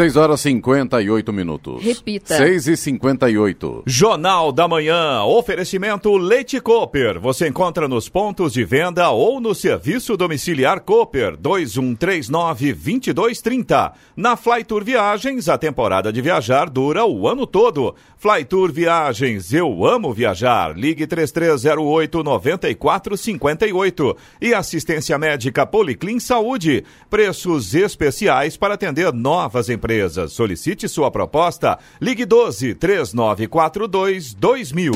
6 horas e 58 minutos. Repita. 6 e 58. Jornal da Manhã. Oferecimento Leite Cooper. Você encontra nos pontos de venda ou no serviço domiciliar Cooper 2139-2230. Na Flytour Viagens, a temporada de viajar dura o ano todo. Flytour Viagens, eu amo viajar. Ligue 3308-9458. E assistência médica Policlin Saúde. Preços especiais para atender novas empresas empresas. Solicite sua proposta. Ligue 12 3942 2000.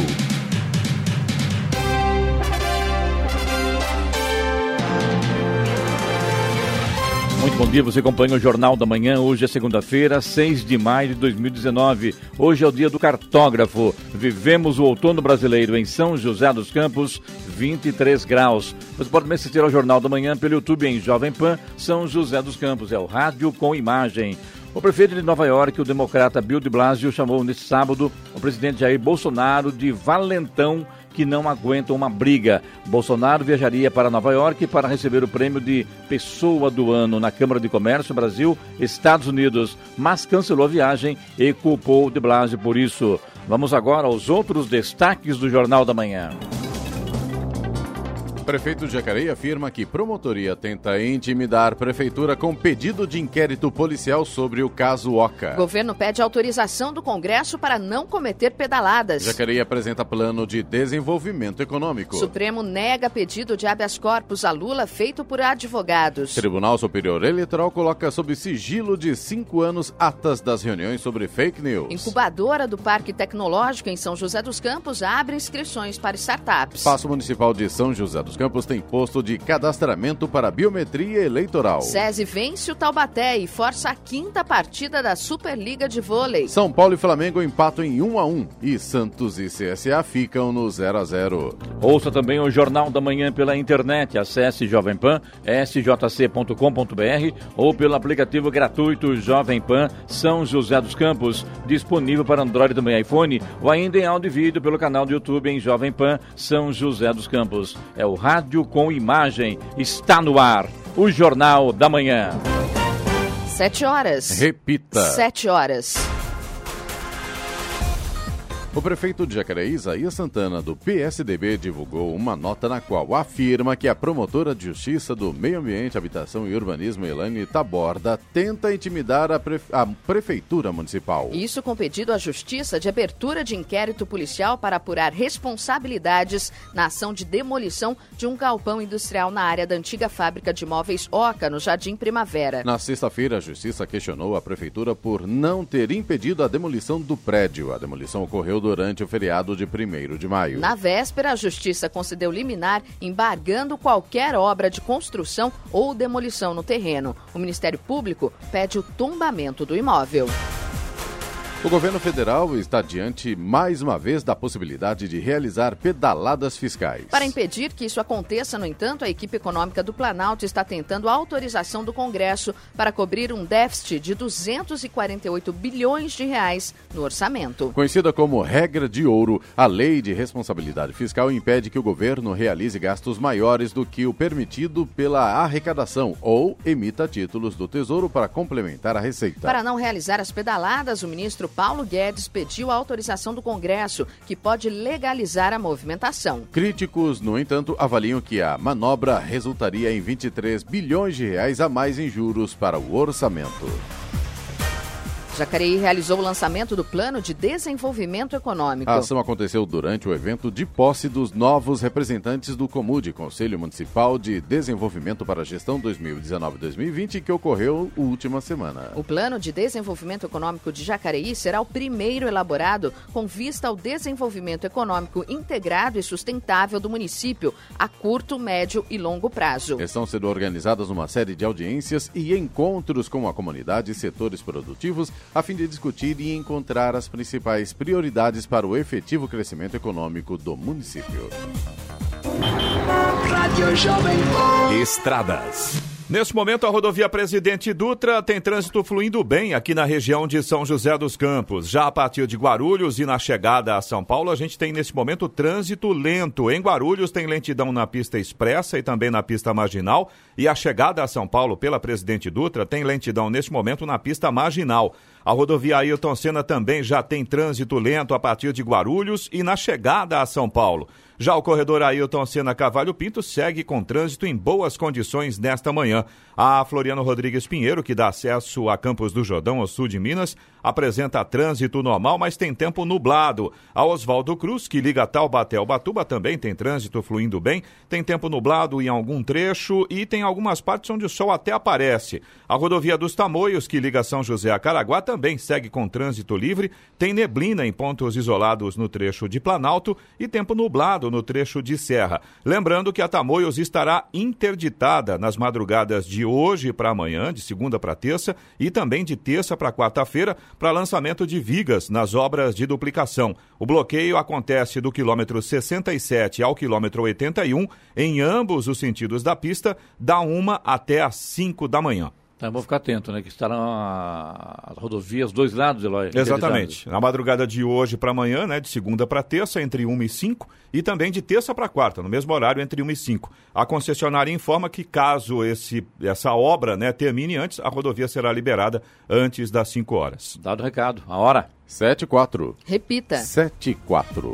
Muito bom dia, você acompanha o Jornal da Manhã. Hoje é segunda-feira, 6 de maio de 2019. Hoje é o dia do cartógrafo. Vivemos o outono brasileiro em São José dos Campos, 23 graus. Você pode me assistir ao Jornal da Manhã pelo YouTube em Jovem Pan, São José dos Campos. É o rádio com imagem. O prefeito de Nova York, o democrata Bill de Blasio, chamou neste sábado o presidente Jair Bolsonaro de valentão que não aguenta uma briga. Bolsonaro viajaria para Nova York para receber o prêmio de Pessoa do Ano na Câmara de Comércio Brasil, Estados Unidos, mas cancelou a viagem e culpou de Blasio por isso. Vamos agora aos outros destaques do Jornal da Manhã. Prefeito de Jacareí afirma que promotoria tenta intimidar prefeitura com pedido de inquérito policial sobre o caso Oca. Governo pede autorização do Congresso para não cometer pedaladas. Jacareí apresenta plano de desenvolvimento econômico. Supremo nega pedido de habeas corpus a Lula feito por advogados. Tribunal Superior Eleitoral coloca sob sigilo de cinco anos atas das reuniões sobre fake news. Incubadora do Parque Tecnológico em São José dos Campos abre inscrições para startups. Passo Municipal de São José dos Campos tem posto de cadastramento para biometria eleitoral. SESI vence o Taubaté e força a quinta partida da Superliga de Vôlei. São Paulo e Flamengo empatam em 1 a 1 e Santos e CSA ficam no 0 a 0. Ouça também o Jornal da Manhã pela internet. Acesse Jovem Pan, sjc.com.br ou pelo aplicativo gratuito Jovem Pan São José dos Campos, disponível para Android também iPhone ou ainda em áudio e vídeo pelo canal do YouTube em Jovem Pan São José dos Campos. É o Rádio com Imagem. Está no ar. O Jornal da Manhã. Sete horas. Repita. Sete horas. O prefeito de Jacareí, Isaías Santana, do PSDB, divulgou uma nota na qual afirma que a promotora de Justiça do Meio Ambiente, Habitação e Urbanismo, Elaine Taborda, tenta intimidar a, pre... a Prefeitura Municipal. Isso com pedido à Justiça de abertura de inquérito policial para apurar responsabilidades na ação de demolição de um galpão industrial na área da antiga fábrica de móveis Oca, no Jardim Primavera. Na sexta-feira, a Justiça questionou a Prefeitura por não ter impedido a demolição do prédio. A demolição ocorreu durante o feriado de 1 de maio. Na véspera, a Justiça concedeu liminar embargando qualquer obra de construção ou demolição no terreno. O Ministério Público pede o tombamento do imóvel. O governo federal está diante, mais uma vez, da possibilidade de realizar pedaladas fiscais. Para impedir que isso aconteça, no entanto, a equipe econômica do Planalto está tentando a autorização do Congresso para cobrir um déficit de 248 bilhões de reais no orçamento. Conhecida como regra de ouro, a lei de responsabilidade fiscal impede que o governo realize gastos maiores do que o permitido pela arrecadação ou emita títulos do Tesouro para complementar a receita. Para não realizar as pedaladas, o ministro Paulo Guedes pediu a autorização do Congresso, que pode legalizar a movimentação. Críticos, no entanto, avaliam que a manobra resultaria em 23 bilhões de reais a mais em juros para o orçamento. Jacareí realizou o lançamento do Plano de Desenvolvimento Econômico. A ação aconteceu durante o evento de posse dos novos representantes do COMUD, Conselho Municipal de Desenvolvimento para a Gestão 2019-2020, que ocorreu última semana. O Plano de Desenvolvimento Econômico de Jacareí será o primeiro elaborado com vista ao desenvolvimento econômico integrado e sustentável do município a curto, médio e longo prazo. Estão sendo organizadas uma série de audiências e encontros com a comunidade e setores produtivos a fim de discutir e encontrar as principais prioridades para o efetivo crescimento econômico do município. Estradas. Neste momento, a rodovia Presidente Dutra tem trânsito fluindo bem aqui na região de São José dos Campos. Já a partir de Guarulhos e na chegada a São Paulo, a gente tem nesse momento trânsito lento. Em Guarulhos tem lentidão na pista expressa e também na pista marginal. E a chegada a São Paulo pela Presidente Dutra tem lentidão neste momento na pista marginal. A rodovia Ailton Senna também já tem trânsito lento a partir de Guarulhos e na chegada a São Paulo. Já o corredor Ailton Senna Cavalho Pinto segue com trânsito em boas condições nesta manhã. A Floriano Rodrigues Pinheiro, que dá acesso a Campos do Jordão, ao sul de Minas, apresenta trânsito normal, mas tem tempo nublado. A Oswaldo Cruz, que liga Taubaté ao Batuba, também tem trânsito fluindo bem, tem tempo nublado em algum trecho e tem algumas partes onde o sol até aparece. A rodovia dos Tamoios, que liga São José a Caraguá, também segue com trânsito livre, tem neblina em pontos isolados no trecho de Planalto e tempo nublado no trecho de Serra. Lembrando que a Tamoios estará interditada nas madrugadas de hoje para amanhã, de segunda para terça, e também de terça para quarta-feira, para lançamento de vigas nas obras de duplicação. O bloqueio acontece do quilômetro 67 ao quilômetro 81, em ambos os sentidos da pista, da 1 até às 5 da manhã. Então, vou ficar atento, né? Que estarão as rodovias, dois lados, Eloy. Exatamente. Na madrugada de hoje para amanhã, né? De segunda para terça, entre 1 e 5, e também de terça para quarta, no mesmo horário, entre 1 e 5. A concessionária informa que, caso esse, essa obra né, termine antes, a rodovia será liberada antes das 5 horas. Dado o recado. A hora. 7 e 4. Repita. 7 e 4.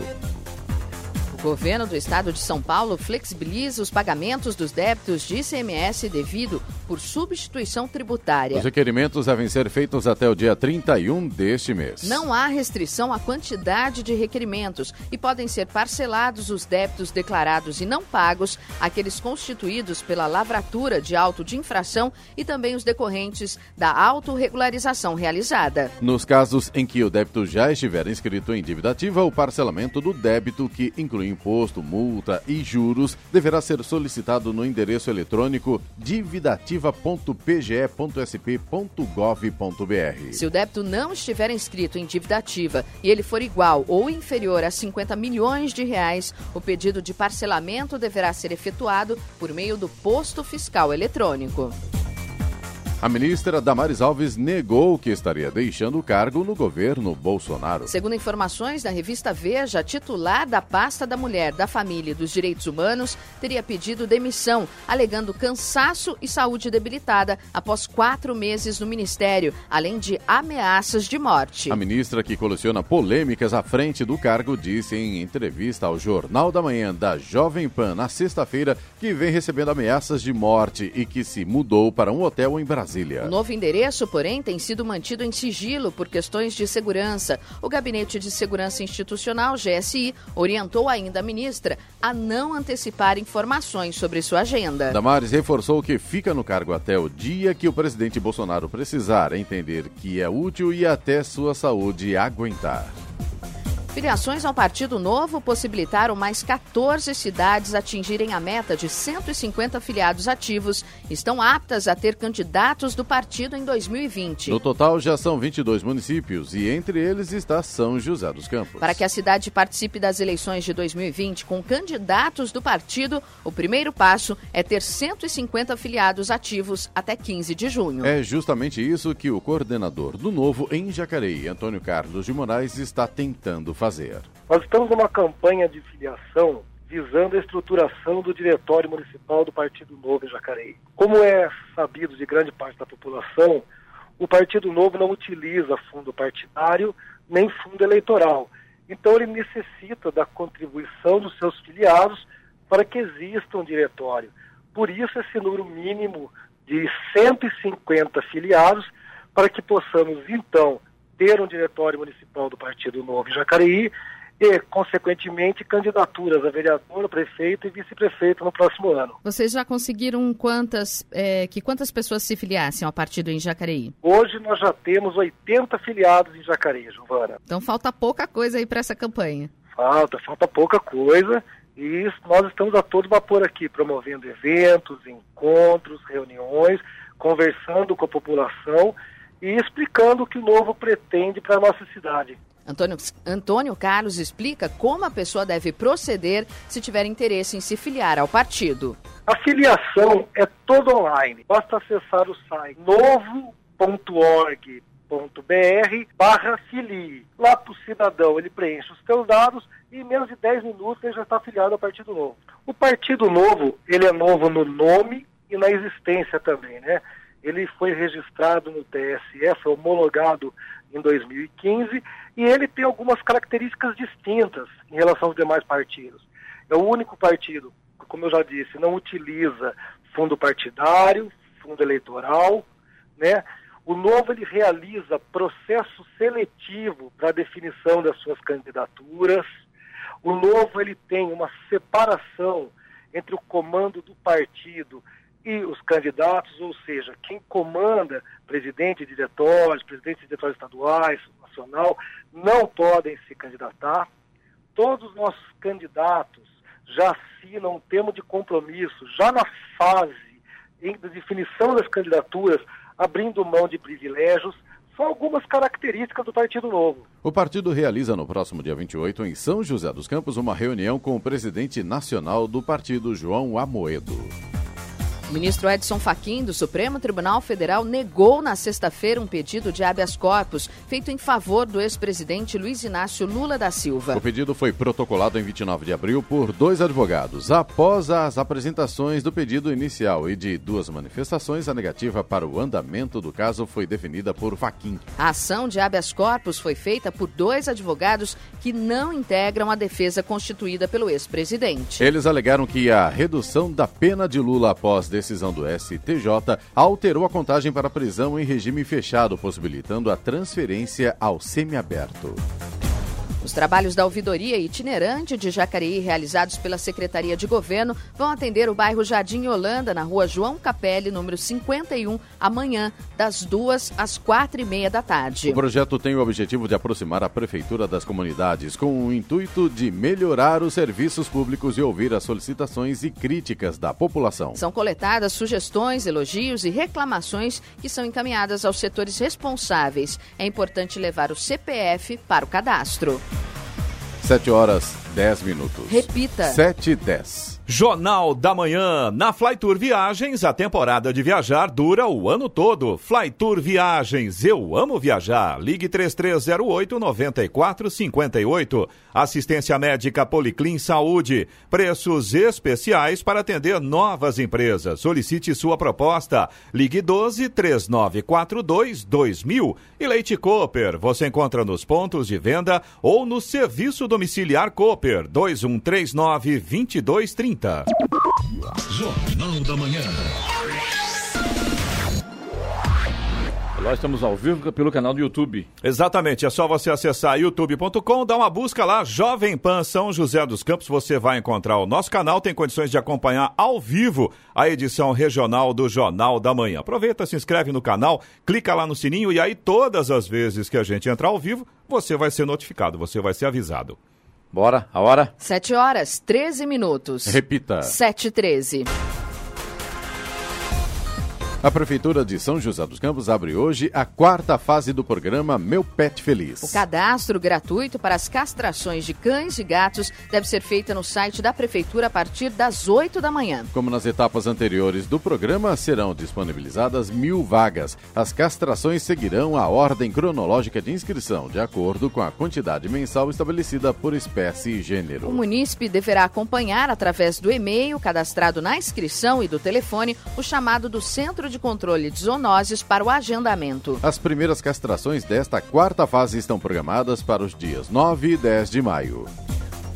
O governo do estado de São Paulo flexibiliza os pagamentos dos débitos de ICMS devido por substituição tributária. Os requerimentos devem ser feitos até o dia 31 deste mês. Não há restrição à quantidade de requerimentos e podem ser parcelados os débitos declarados e não pagos, aqueles constituídos pela lavratura de auto de infração e também os decorrentes da autorregularização realizada. Nos casos em que o débito já estiver inscrito em dívida ativa, o parcelamento do débito, que inclui imposto, multa e juros, deverá ser solicitado no endereço eletrônico dividativa.pge.sp.gov.br. Se o débito não estiver inscrito em dívida ativa e ele for igual ou inferior a 50 milhões de reais, o pedido de parcelamento deverá ser efetuado por meio do posto fiscal eletrônico. A ministra Damares Alves negou que estaria deixando o cargo no governo Bolsonaro. Segundo informações da revista Veja, titular da pasta da mulher, da família e dos direitos humanos teria pedido demissão, alegando cansaço e saúde debilitada após quatro meses no ministério, além de ameaças de morte. A ministra, que coleciona polêmicas à frente do cargo, disse em entrevista ao Jornal da Manhã da Jovem Pan na sexta-feira que vem recebendo ameaças de morte e que se mudou para um hotel em Brasília. O novo endereço, porém, tem sido mantido em sigilo por questões de segurança. O Gabinete de Segurança Institucional, GSI, orientou ainda a ministra a não antecipar informações sobre sua agenda. Damares reforçou que fica no cargo até o dia que o presidente Bolsonaro precisar entender que é útil e até sua saúde aguentar. Filiações ao Partido Novo possibilitaram mais 14 cidades atingirem a meta de 150 filiados ativos. Estão aptas a ter candidatos do partido em 2020. No total, já são 22 municípios e entre eles está São José dos Campos. Para que a cidade participe das eleições de 2020 com candidatos do partido, o primeiro passo é ter 150 filiados ativos até 15 de junho. É justamente isso que o coordenador do Novo em Jacareí, Antônio Carlos de Moraes, está tentando fazer. Nós estamos numa campanha de filiação visando a estruturação do Diretório Municipal do Partido Novo em Jacareí. Como é sabido de grande parte da população, o Partido Novo não utiliza fundo partidário nem fundo eleitoral. Então ele necessita da contribuição dos seus filiados para que exista um diretório. Por isso esse número mínimo de 150 filiados para que possamos então ter um diretório municipal do Partido Novo em Jacareí e, consequentemente, candidaturas a vereador, prefeito e vice-prefeito no próximo ano. Vocês já conseguiram quantas, é, que quantas pessoas se filiassem ao partido em Jacareí? Hoje nós já temos 80 filiados em Jacareí, Giovana. Então falta pouca coisa aí para essa campanha. Falta, falta pouca coisa. E nós estamos a todo vapor aqui, promovendo eventos, encontros, reuniões, conversando com a população e explicando o que o novo pretende para a nossa cidade. Antônio, Antônio Carlos explica como a pessoa deve proceder se tiver interesse em se filiar ao partido. A filiação é toda online. Basta acessar o site novo.org br barra filie. Lá para o cidadão, ele preenche os seus dados e em menos de 10 minutos ele já está afiliado ao Partido Novo. O Partido Novo, ele é novo no nome e na existência também, né? Ele foi registrado no TSE, foi homologado em 2015 e ele tem algumas características distintas em relação aos demais partidos. É o único partido, como eu já disse, não utiliza fundo partidário, fundo eleitoral, né? O Novo ele realiza processo seletivo para definição das suas candidaturas. O Novo ele tem uma separação entre o comando do partido e os candidatos, ou seja, quem comanda, presidente de presidente de estaduais, nacional, não podem se candidatar. Todos os nossos candidatos já assinam um termo de compromisso, já na fase de definição das candidaturas, abrindo mão de privilégios, são algumas características do Partido Novo. O partido realiza no próximo dia 28, em São José dos Campos, uma reunião com o presidente nacional do partido, João Amoedo. O ministro Edson Fachin, do Supremo Tribunal Federal, negou na sexta-feira um pedido de habeas corpus feito em favor do ex-presidente Luiz Inácio Lula da Silva. O pedido foi protocolado em 29 de abril por dois advogados. Após as apresentações do pedido inicial e de duas manifestações, a negativa para o andamento do caso foi definida por Fachin. A ação de habeas corpus foi feita por dois advogados que não integram a defesa constituída pelo ex-presidente. Eles alegaram que a redução da pena de Lula após decisão do STJ alterou a contagem para prisão em regime fechado, possibilitando a transferência ao semiaberto. Os trabalhos da ouvidoria itinerante de Jacareí, realizados pela Secretaria de Governo, vão atender o bairro Jardim Holanda, na rua João Capelli, número 51, amanhã, das duas às quatro e meia da tarde. O projeto tem o objetivo de aproximar a Prefeitura das comunidades, com o intuito de melhorar os serviços públicos e ouvir as solicitações e críticas da população. São coletadas sugestões, elogios e reclamações que são encaminhadas aos setores responsáveis. É importante levar o CPF para o cadastro. 7 horas 10 minutos. Repita. 7 e 10. Jornal da Manhã. Na Flytour Viagens, a temporada de viajar dura o ano todo. Flytour Viagens, eu amo viajar. Ligue 3308-9458. Assistência médica Policlin Saúde. Preços especiais para atender novas empresas. Solicite sua proposta. Ligue 12-3942-2000. E Leite Cooper, você encontra nos pontos de venda ou no serviço domiciliar Cooper 2139-2230. Jornal da Manhã. Nós estamos ao vivo pelo canal do YouTube. Exatamente, é só você acessar youtube.com, dar uma busca lá, Jovem Pan São José dos Campos, você vai encontrar o nosso canal, tem condições de acompanhar ao vivo a edição regional do Jornal da Manhã. Aproveita, se inscreve no canal, clica lá no sininho e aí todas as vezes que a gente entrar ao vivo, você vai ser notificado, você vai ser avisado. Bora, a hora? 7 horas, 13 minutos. Repita. 7 e 13. A Prefeitura de São José dos Campos abre hoje a quarta fase do programa Meu Pet Feliz. O cadastro gratuito para as castrações de cães e gatos deve ser feito no site da Prefeitura a partir das 8 da manhã. Como nas etapas anteriores do programa, serão disponibilizadas mil vagas. As castrações seguirão a ordem cronológica de inscrição, de acordo com a quantidade mensal estabelecida por espécie e gênero. O munícipe deverá acompanhar, através do e-mail cadastrado na inscrição e do telefone, o chamado do Centro de Controle de Zoonoses para o agendamento. As primeiras castrações desta quarta fase estão programadas para os dias 9 e 10 de maio.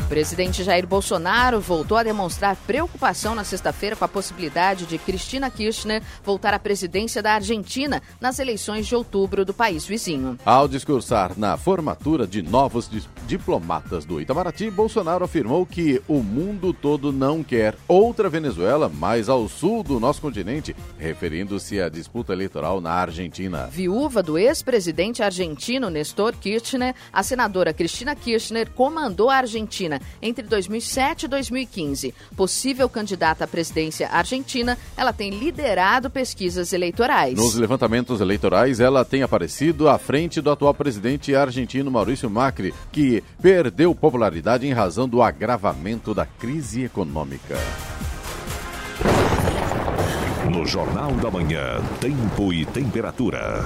O presidente Jair Bolsonaro voltou a demonstrar preocupação na sexta-feira com a possibilidade de Cristina Kirchner voltar à presidência da Argentina nas eleições de outubro do país vizinho. Ao discursar na formatura de novos di diplomatas do Itamaraty, Bolsonaro afirmou que o mundo todo não quer outra Venezuela mais ao sul do nosso continente, referindo-se à disputa eleitoral na Argentina. Viúva do ex-presidente argentino Nestor Kirchner, a senadora Cristina Kirchner comandou a Argentina Argentina entre 2007 e 2015. Possível candidata à presidência argentina, ela tem liderado pesquisas eleitorais. Nos levantamentos eleitorais, ela tem aparecido à frente do atual presidente argentino Maurício Macri, que perdeu popularidade em razão do agravamento da crise econômica. No Jornal da Manhã, Tempo e Temperatura.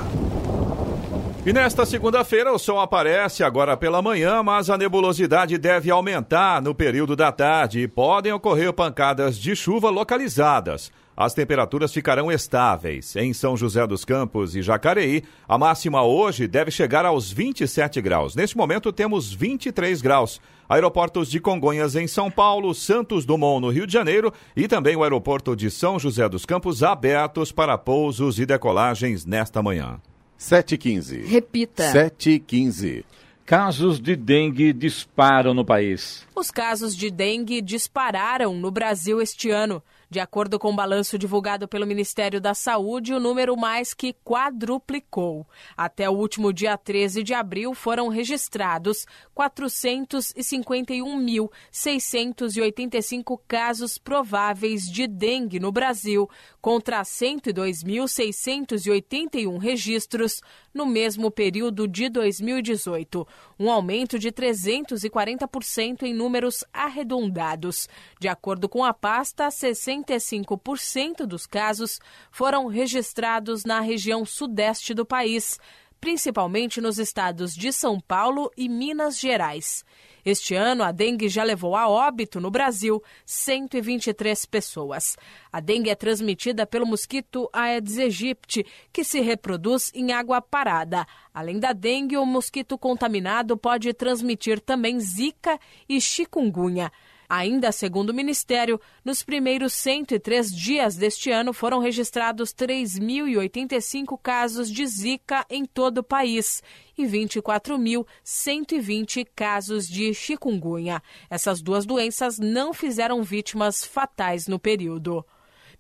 E nesta segunda-feira o sol aparece agora pela manhã, mas a nebulosidade deve aumentar no período da tarde e podem ocorrer pancadas de chuva localizadas. As temperaturas ficarão estáveis. Em São José dos Campos e Jacareí, a máxima hoje deve chegar aos 27 graus. Neste momento temos 23 graus. Aeroportos de Congonhas em São Paulo, Santos Dumont no Rio de Janeiro e também o aeroporto de São José dos Campos abertos para pousos e decolagens nesta manhã. 7h15. Repita. 7h15. Casos de dengue disparam no país. Os casos de dengue dispararam no Brasil este ano. De acordo com o balanço divulgado pelo Ministério da Saúde, o número mais que quadruplicou. Até o último dia 13 de abril foram registrados 451.685 casos prováveis de dengue no Brasil, contra 102.681 registros no mesmo período de 2018, um aumento de 340% em números arredondados. De acordo com a pasta, 65% dos casos foram registrados na região sudeste do país, principalmente nos estados de São Paulo e Minas Gerais. Este ano, a dengue já levou a óbito no Brasil 123 pessoas. A dengue é transmitida pelo mosquito Aedes aegypti, que se reproduz em água parada. Além da dengue, o mosquito contaminado pode transmitir também zika e chikungunya. Ainda segundo o Ministério, nos primeiros 103 dias deste ano foram registrados 3.085 casos de Zika em todo o país e 24.120 casos de chikungunya. Essas duas doenças não fizeram vítimas fatais no período.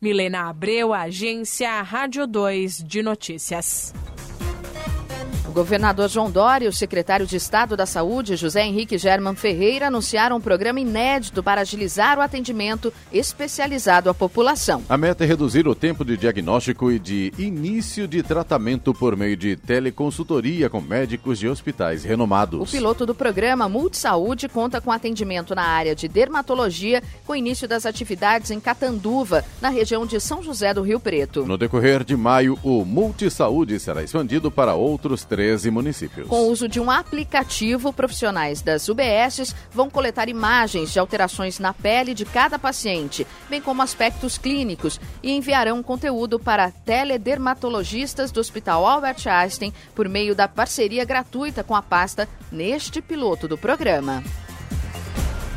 Milena Abreu, Agência Rádio 2 de Notícias. Governador João Dória e o secretário de Estado da Saúde, José Henrique German Ferreira, anunciaram um programa inédito para agilizar o atendimento especializado à população. A meta é reduzir o tempo de diagnóstico e de início de tratamento por meio de teleconsultoria com médicos de hospitais renomados. O piloto do programa Multisaúde conta com atendimento na área de dermatologia, com início das atividades em Catanduva, na região de São José do Rio Preto. No decorrer de maio, o Multisaúde será expandido para outros 13 municípios. Com o uso de um aplicativo, profissionais das UBSs vão coletar imagens de alterações na pele de cada paciente, bem como aspectos clínicos, e enviarão conteúdo para teledermatologistas do Hospital Albert Einstein por meio da parceria gratuita com a pasta neste piloto do programa.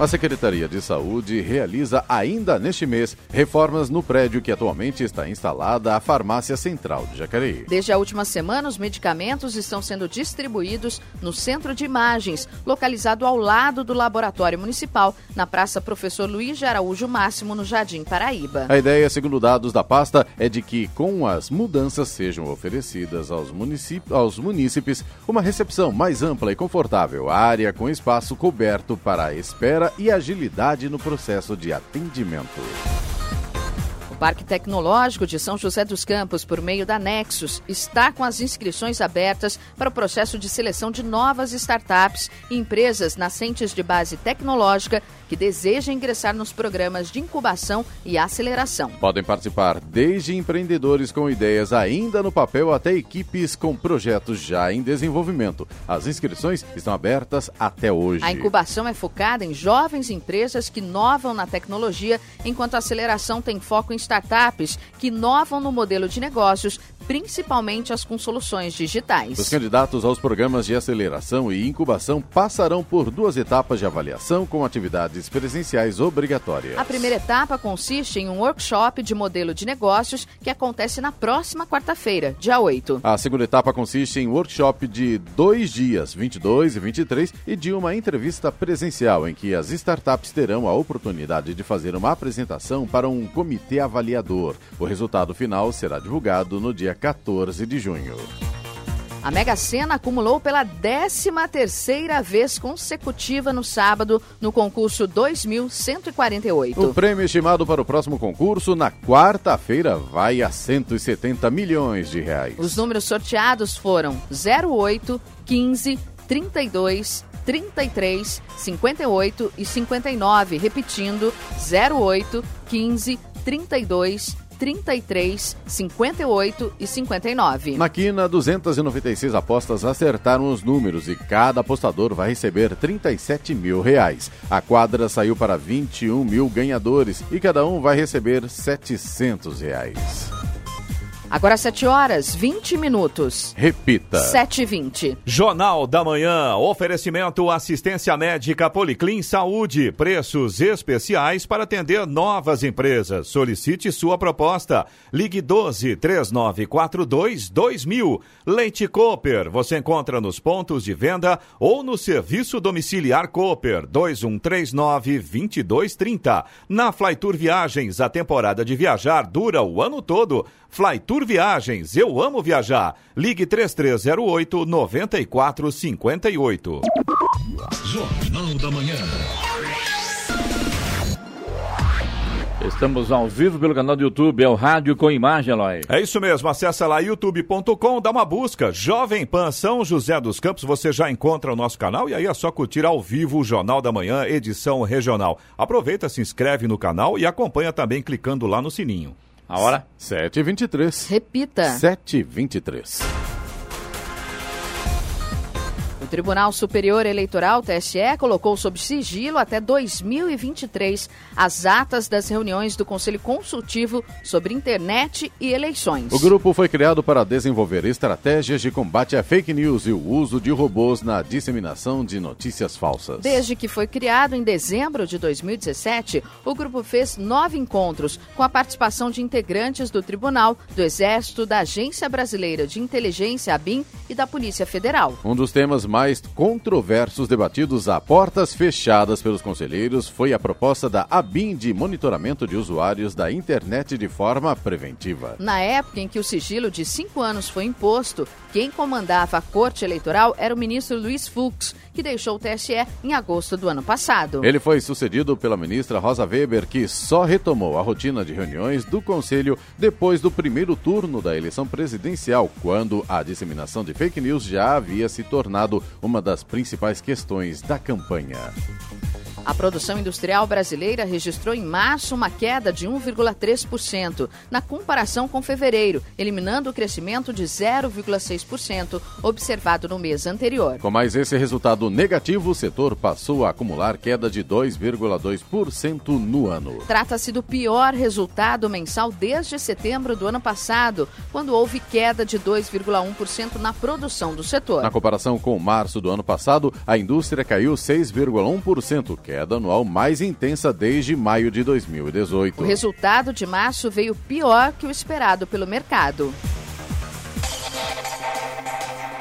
A Secretaria de Saúde realiza ainda neste mês reformas no prédio que atualmente está instalada a Farmácia Central de Jacareí. Desde a última semana, os medicamentos estão sendo distribuídos no Centro de Imagens, localizado ao lado do Laboratório Municipal, na Praça Professor Luiz de Araújo Máximo, no Jardim Paraíba. A ideia, segundo dados da pasta, é de que com as mudanças sejam oferecidas aos, municípios, aos munícipes uma recepção mais ampla e confortável, área com espaço coberto para a espera e agilidade no processo de atendimento. O Parque Tecnológico de São José dos Campos, por meio da Nexus, está com as inscrições abertas para o processo de seleção de novas startups e empresas nascentes de base tecnológica que desejam ingressar nos programas de incubação e aceleração. Podem participar desde empreendedores com ideias ainda no papel até equipes com projetos já em desenvolvimento. As inscrições estão abertas até hoje. A incubação é focada em jovens empresas que inovam na tecnologia, enquanto a aceleração tem foco em startups que inovam no modelo de negócios, principalmente as com soluções digitais. Os candidatos aos programas de aceleração e incubação passarão por duas etapas de avaliação com atividades presenciais obrigatórias. A primeira etapa consiste em um workshop de modelo de negócios que acontece na próxima quarta-feira, dia 8. A segunda etapa consiste em workshop de dois dias, 22 e 23, e de uma entrevista presencial em que as startups terão a oportunidade de fazer uma apresentação para um comitê avaliador. O resultado final será divulgado no dia 14 de junho. A Mega Sena acumulou pela 13 terceira vez consecutiva no sábado no concurso 2148. O prêmio estimado para o próximo concurso na quarta-feira vai a 170 milhões de reais. Os números sorteados foram 08, 15, 32, 33, 58 e 59, repetindo 08, 15, 32, 33, 58 e 59. Na quina, 296 apostas acertaram os números e cada apostador vai receber 37 mil reais. A quadra saiu para 21 mil ganhadores e cada um vai receber 700 reais. Agora 7 horas 20 minutos. Repita. 7 e 20. Jornal da Manhã. Oferecimento assistência médica Policlin Saúde. Preços especiais para atender novas empresas. Solicite sua proposta. Ligue 12 3942 2000. Leite Cooper. Você encontra nos pontos de venda ou no serviço domiciliar Cooper 2139 2230. Na Flytour Viagens, a temporada de viajar dura o ano todo. Flytour Viagens, eu amo viajar. Ligue 3308 9458. Jornal da Manhã. Estamos ao vivo pelo canal do YouTube, é o Rádio com Imagem, Eloy. É isso mesmo, acessa lá youtube.com, dá uma busca, Jovem Pan São José dos Campos, você já encontra o nosso canal e aí é só curtir ao vivo o Jornal da Manhã, edição regional. Aproveita, se inscreve no canal e acompanha também clicando lá no sininho. A hora? 7h23. Repita. 7h23. O Tribunal Superior Eleitoral, TSE, colocou sob sigilo até 2023 as atas das reuniões do Conselho Consultivo sobre Internet e eleições. O grupo foi criado para desenvolver estratégias de combate à fake news e o uso de robôs na disseminação de notícias falsas. Desde que foi criado em dezembro de 2017, o grupo fez nove encontros com a participação de integrantes do Tribunal, do Exército, da Agência Brasileira de Inteligência, ABIN, e da Polícia Federal. Um dos temas mais controversos debatidos a portas fechadas pelos conselheiros foi a proposta da ABIN de monitoramento de usuários da internet de forma preventiva. Na época em que o sigilo de cinco anos foi imposto, quem comandava a Corte Eleitoral era o ministro Luiz Fux, que deixou o TSE em agosto do ano passado. Ele foi sucedido pela ministra Rosa Weber, que só retomou a rotina de reuniões do Conselho depois do primeiro turno da eleição presidencial, quando a disseminação de fake news já havia se tornado uma das principais questões da campanha. A produção industrial brasileira registrou em março uma queda de 1,3% na comparação com fevereiro, eliminando o crescimento de 0,6% observado no mês anterior. Com mais esse resultado negativo, o setor passou a acumular queda de 2,2% no ano. Trata-se do pior resultado mensal desde setembro do ano passado, quando houve queda de 2,1% na produção do setor. Na comparação com março do ano passado, a indústria caiu 6,1%, queda anual mais intensa desde maio de 2018. O resultado de março veio pior que o esperado pelo mercado.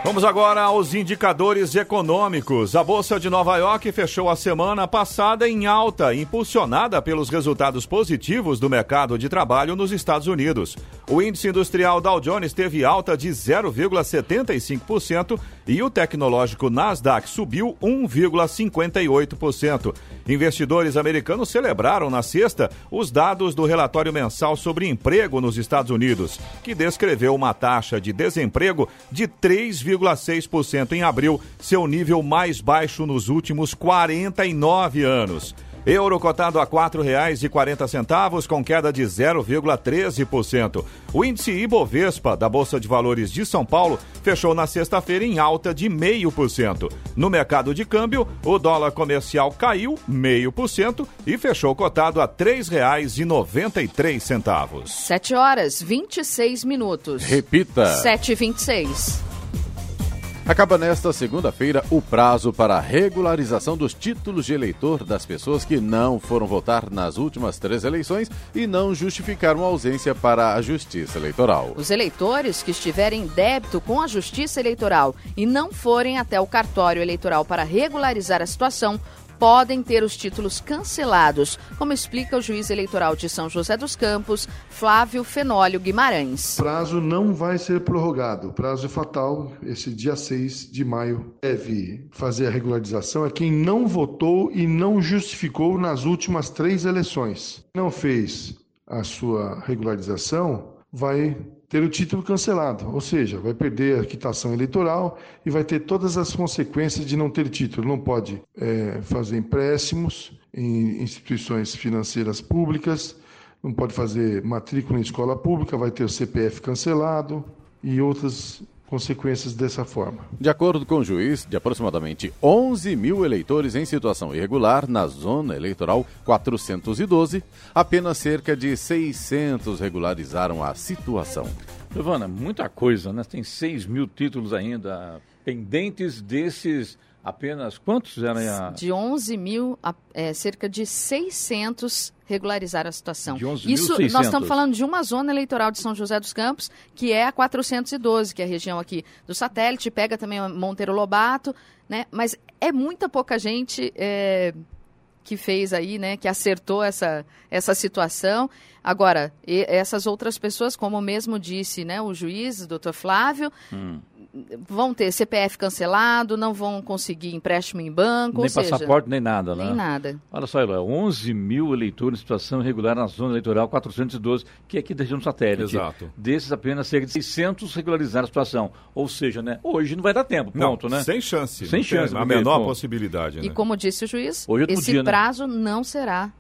Vamos agora aos indicadores econômicos. A Bolsa de Nova York fechou a semana passada em alta, impulsionada pelos resultados positivos do mercado de trabalho nos Estados Unidos. O índice industrial Dow Jones teve alta de 0,75% e o tecnológico Nasdaq subiu 1,58%. Investidores americanos celebraram na sexta os dados do relatório mensal sobre emprego nos Estados Unidos, que descreveu uma taxa de desemprego de 3,6% em abril, seu nível mais baixo nos últimos 49 anos. Euro cotado a R$ 4,40, com queda de 0,13%. O índice Ibovespa da Bolsa de Valores de São Paulo fechou na sexta-feira em alta de 0,5%. No mercado de câmbio, o dólar comercial caiu 0,5% e fechou cotado a R$ 3,93. 7 horas 26 minutos. Repita. 7h26. Acaba nesta segunda-feira o prazo para a regularização dos títulos de eleitor das pessoas que não foram votar nas últimas três eleições e não justificaram ausência para a Justiça Eleitoral. Os eleitores que estiverem em débito com a Justiça Eleitoral e não forem até o cartório eleitoral para regularizar a situação podem ter os títulos cancelados, como explica o juiz eleitoral de São José dos Campos, Flávio Fenólio Guimarães. O prazo não vai ser prorrogado. O prazo é fatal, esse dia 6 de maio. Deve fazer a regularização é quem não votou e não justificou nas últimas três eleições. Não fez a sua regularização, vai ter o título cancelado, ou seja, vai perder a quitação eleitoral e vai ter todas as consequências de não ter título. Não pode é, fazer empréstimos em instituições financeiras públicas, não pode fazer matrícula em escola pública, vai ter o CPF cancelado e outras consequências dessa forma. De acordo com o juiz, de aproximadamente 11 mil eleitores em situação irregular na zona eleitoral 412, apenas cerca de 600 regularizaram a situação. Giovana, muita coisa, né? Tem 6 mil títulos ainda pendentes desses apenas quantos eram? A... De 11 mil, a, é, cerca de 600 regularizaram a situação. De 11 Isso, nós estamos falando de uma zona eleitoral de São José dos Campos, que é a 412, que é a região aqui do satélite, pega também Monteiro Lobato, né? Mas é muita pouca gente é, que fez aí, né? Que acertou essa, essa situação. Agora, essas outras pessoas, como mesmo disse né, o juiz, doutor Flávio, hum vão ter CPF cancelado, não vão conseguir empréstimo em banco. Nem seja, passaporte, nem nada, né? Nem nada. Olha só, Eloy, 11 mil eleitores em situação irregular na zona eleitoral 412, que é aqui da região satélite. Exato. Desses, apenas cerca de 600 regularizaram a situação. Ou seja, né, hoje não vai dar tempo, ponto, não, né? Sem chance. Sem chance. A menor possibilidade. E né? como disse o juiz, hoje esse dia, né? prazo né? não será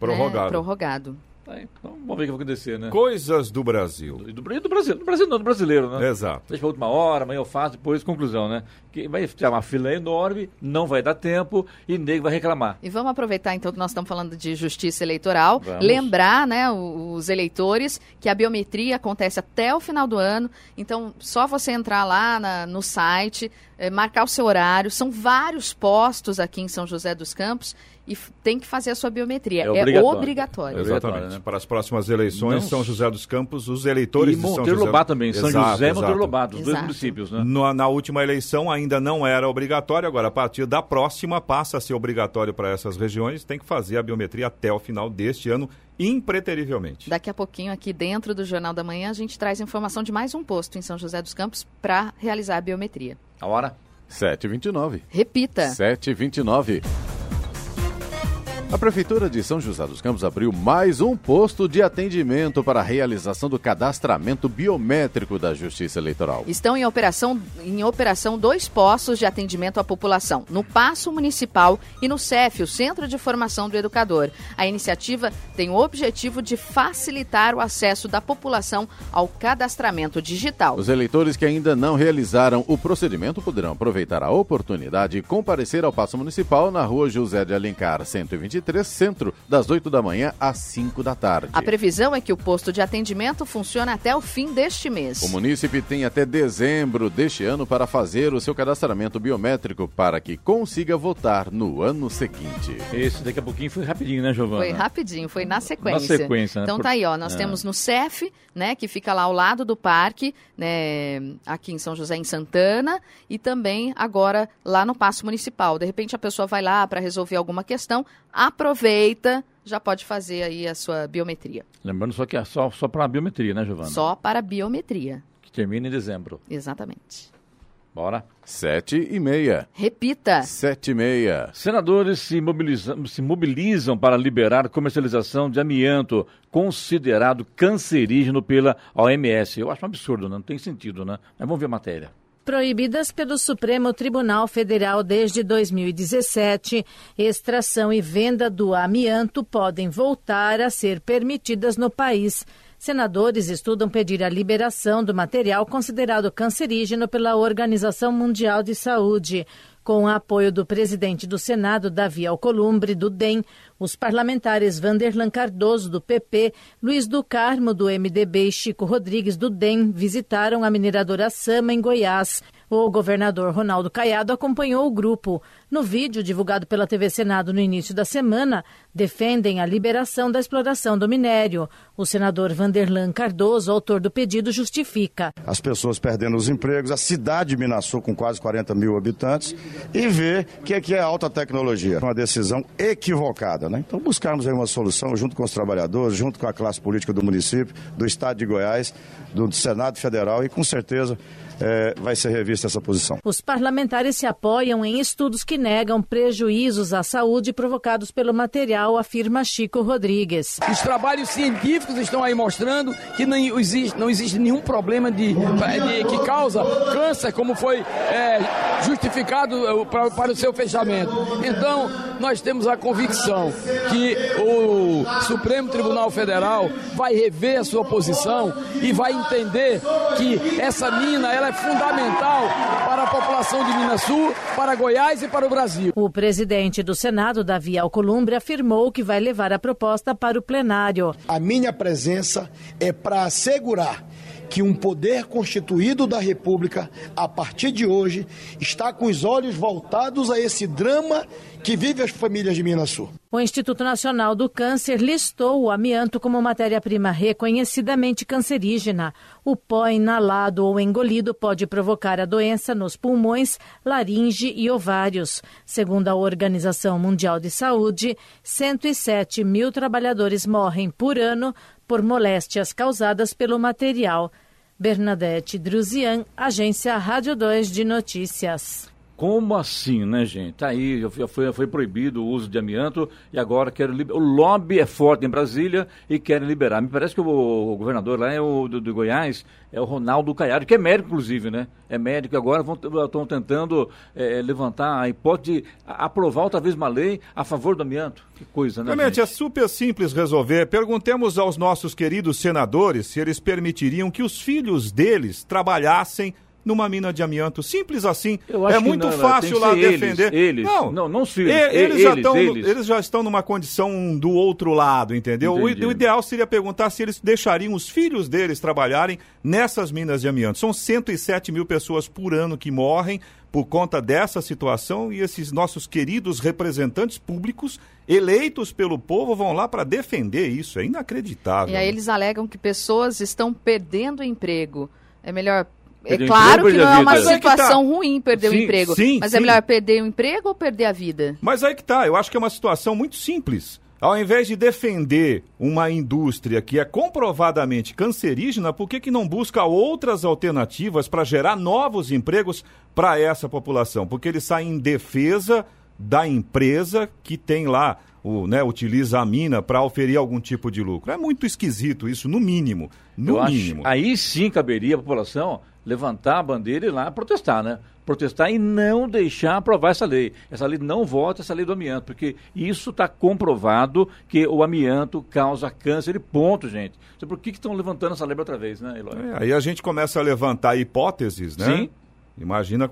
prorrogado. Né, prorrogado. Tá, então, vamos ver o que vai acontecer, né? Coisas do Brasil. Do, do, do Brasil, do Brasil não, do brasileiro, né? Exato. Deixa pra última hora, amanhã eu faço, depois conclusão, né? Que vai ter uma fila enorme, não vai dar tempo e nego vai reclamar. E vamos aproveitar então que nós estamos falando de justiça eleitoral, vamos. lembrar, né, os eleitores que a biometria acontece até o final do ano, então só você entrar lá na, no site, é, marcar o seu horário, são vários postos aqui em São José dos Campos e tem que fazer a sua biometria. É obrigatório. É obrigatório. Exatamente. Né? Para as próximas eleições, Não... São José dos Campos, os eleitores e de São Monteiro José... Lobato também, São exato, José e Monteiro. Lobato, os exato. dois municípios, né? Na, na, última eleição ainda não era obrigatório, agora a partir da próxima passa a ser obrigatório para essas regiões, tem que fazer a biometria até o final deste ano, impreterivelmente. Daqui a pouquinho, aqui dentro do Jornal da Manhã, a gente traz informação de mais um posto em São José dos Campos para realizar a biometria. A hora? 7h29. Repita. 7h29. A Prefeitura de São José dos Campos abriu mais um posto de atendimento para a realização do cadastramento biométrico da Justiça Eleitoral. Estão em operação, em operação dois postos de atendimento à população, no Paço Municipal e no CEF, o Centro de Formação do Educador. A iniciativa tem o objetivo de facilitar o acesso da população ao cadastramento digital. Os eleitores que ainda não realizaram o procedimento poderão aproveitar a oportunidade e comparecer ao Paço Municipal na rua José de Alencar, 123 Centro, das 8 da manhã às 5 da tarde. A previsão é que o posto de atendimento funcione até o fim deste mês. O munícipe tem até dezembro deste ano para fazer o seu cadastramento biométrico para que consiga votar no ano seguinte. Esse daqui a pouquinho foi rapidinho, né, Giovana? Foi rapidinho, foi na sequência. Na sequência, né? Então tá aí, ó, nós é. temos no CEF, né, que fica lá ao lado do parque, né, aqui em São José em Santana, e também agora lá no Paço Municipal. De repente a pessoa vai lá para resolver alguma questão, aproveita, já pode fazer aí a sua biometria. Lembrando só que é só, só para a biometria, né, Giovana? Só para a biometria. Que termina em dezembro. Exatamente. Bora. Sete e meia. Repita. Sete e meia. Senadores se mobilizam, se mobilizam para liberar comercialização de amianto, considerado cancerígeno pela OMS. Eu acho um absurdo, né? não tem sentido, né? Mas vamos ver a matéria. Proibidas pelo Supremo Tribunal Federal desde 2017, extração e venda do amianto podem voltar a ser permitidas no país. Senadores estudam pedir a liberação do material considerado cancerígeno pela Organização Mundial de Saúde. Com o apoio do presidente do Senado, Davi Alcolumbre, do DEM, os parlamentares Vanderlan Cardoso, do PP, Luiz do Carmo, do MDB e Chico Rodrigues, do DEM, visitaram a mineradora Sama, em Goiás. O governador Ronaldo Caiado acompanhou o grupo. No vídeo divulgado pela TV Senado no início da semana, defendem a liberação da exploração do minério. O senador Vanderlan Cardoso, autor do pedido, justifica. As pessoas perdendo os empregos, a cidade de Minasul com quase 40 mil habitantes e ver que aqui é alta tecnologia. Uma decisão equivocada, né? Então buscarmos aí uma solução junto com os trabalhadores, junto com a classe política do município, do estado de Goiás, do Senado Federal e com certeza é, vai ser revista essa posição. Os parlamentares se apoiam em estudos que negam prejuízos à saúde provocados pelo material, afirma Chico Rodrigues. Os trabalhos científicos estão aí mostrando que não existe, não existe nenhum problema de, de que causa câncer, como foi é, justificado é, para, para o seu fechamento. Então, nós temos a convicção que o Supremo Tribunal Federal vai rever a sua posição e vai entender que essa mina ela é fundamental para a população de Minas Sul, para Goiás e para o Brasil. O presidente do Senado, Davi Alcolumbre, afirmou que vai levar a proposta para o plenário. A minha presença é para assegurar que um poder constituído da República, a partir de hoje, está com os olhos voltados a esse drama que vive as famílias de Minas Sul. O Instituto Nacional do Câncer listou o amianto como matéria-prima reconhecidamente cancerígena. O pó inalado ou engolido pode provocar a doença nos pulmões, laringe e ovários. Segundo a Organização Mundial de Saúde, 107 mil trabalhadores morrem por ano por moléstias causadas pelo material. Bernadette Druzian, Agência Rádio 2 de Notícias. Como assim, né, gente? Tá aí, já foi, foi proibido o uso de amianto e agora querem O lobby é forte em Brasília e querem liberar. Me parece que o, o governador lá é o do, do, Goiás, é o Ronaldo Caiado, que é médico, inclusive, né? É médico e agora estão tentando é, levantar a hipótese de aprovar outra vez uma lei a favor do amianto. Que coisa, né? Realmente, é super simples resolver. Perguntemos aos nossos queridos senadores se eles permitiriam que os filhos deles trabalhassem numa mina de amianto. Simples assim. é muito não, fácil lá defender. Eles, não, não, não os filhos. Eles, eles, já estão, eles. eles já estão numa condição do outro lado, entendeu? O, o, ideal seria perguntar se eles deixariam os filhos deles trabalharem nessas minas de amianto. São 107 mil pessoas por ano que morrem por conta dessa situação e esses nossos queridos representantes públicos eleitos pelo povo vão lá para defender isso. É inacreditável. E aí eles alegam que pessoas estão perdendo emprego. É melhor é claro que não é uma situação tá. ruim perder sim, o emprego. Sim, mas é sim. é melhor perder o emprego ou perder a vida? Mas aí que tá, eu acho que é uma situação muito simples. Ao invés de defender uma indústria que é comprovadamente cancerígena, por que, que não busca outras alternativas para gerar novos empregos para essa população? Porque ele sai em defesa da empresa que tem lá, o, né, utiliza a mina para oferir algum tipo de lucro. É muito esquisito isso, no mínimo. No Eu mínimo. Acho, aí sim caberia a população levantar a bandeira e ir lá protestar, né? Protestar e não deixar aprovar essa lei. Essa lei não vota essa lei do amianto, porque isso está comprovado que o amianto causa câncer e ponto, gente. Então, por que estão levantando essa lei outra vez, né, Eloy? É, aí a gente começa a levantar hipóteses, né? Sim. Imagina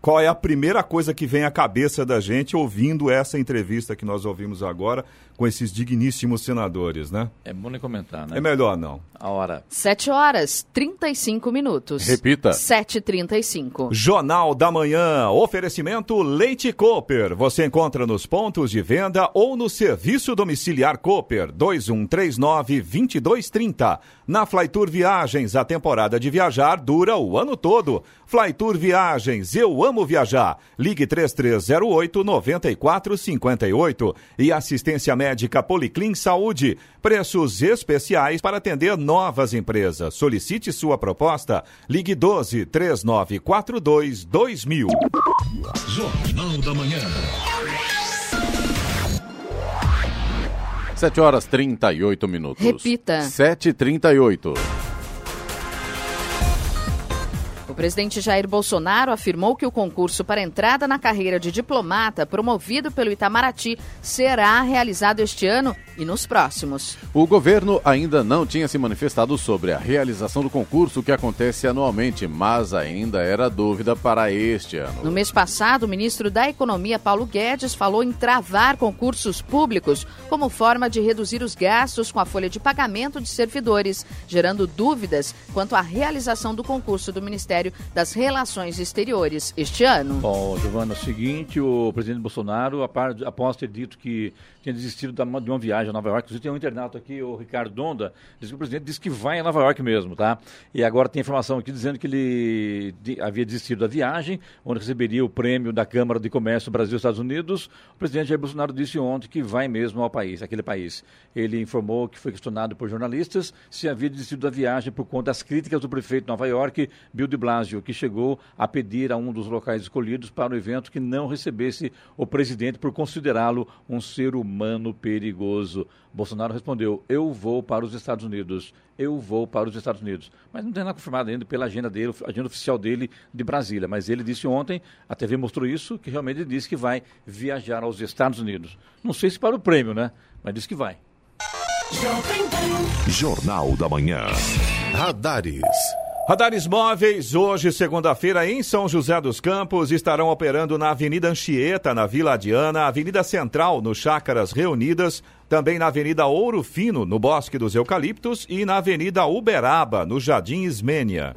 qual é a primeira coisa que vem à cabeça da gente ouvindo essa entrevista que nós ouvimos agora com esses digníssimos senadores, né? É bom nem comentar, né? É melhor não. A hora. 7 horas 35 minutos. Repita. 7h35. Jornal da Manhã. Oferecimento Leite Cooper. Você encontra nos pontos de venda ou no serviço domiciliar Cooper 2139-2230. Na Flytour Viagens, a temporada de viajar dura o ano todo. Flytour Viagens, eu amo viajar. Ligue 3308 9458 e assistência médica médica Policlin Saúde. Preços especiais para atender novas empresas. Solicite sua proposta. Ligue 12 3942 2000. Jornal da Manhã. 7 horas 38 minutos. Repita. 7h38 presidente Jair Bolsonaro afirmou que o concurso para entrada na carreira de diplomata promovido pelo Itamaraty será realizado este ano e nos próximos. O governo ainda não tinha se manifestado sobre a realização do concurso que acontece anualmente, mas ainda era dúvida para este ano. No mês passado, o ministro da Economia, Paulo Guedes, falou em travar concursos públicos como forma de reduzir os gastos com a folha de pagamento de servidores, gerando dúvidas quanto à realização do concurso do Ministério das Relações Exteriores este ano. Bom, Giovana, é o seguinte, o presidente Bolsonaro, após ter dito que tinha desistido de uma viagem a Nova York, inclusive tem um internato aqui, o Ricardo Donda, diz que o presidente disse que vai a Nova York mesmo, tá? E agora tem informação aqui dizendo que ele havia desistido da viagem, onde receberia o prêmio da Câmara de Comércio Brasil-Estados Unidos. O presidente Jair Bolsonaro disse ontem que vai mesmo ao país, aquele país. Ele informou que foi questionado por jornalistas se havia desistido da viagem por conta das críticas do prefeito de Nova York, Bill de Blasio, que chegou a pedir a um dos locais escolhidos para o evento que não recebesse o presidente por considerá-lo um ser humano perigoso. Bolsonaro respondeu: Eu vou para os Estados Unidos. Eu vou para os Estados Unidos. Mas não tem nada confirmado ainda pela agenda dele, agenda oficial dele de Brasília. Mas ele disse ontem, a TV mostrou isso, que realmente ele disse que vai viajar aos Estados Unidos. Não sei se para o prêmio, né? Mas disse que vai. Jornal da Manhã. Radares. Radares móveis, hoje, segunda-feira, em São José dos Campos, estarão operando na Avenida Anchieta, na Vila Adiana, Avenida Central, no Chácaras Reunidas, também na Avenida Ouro Fino, no Bosque dos Eucaliptos, e na Avenida Uberaba, no Jardim Ismênia.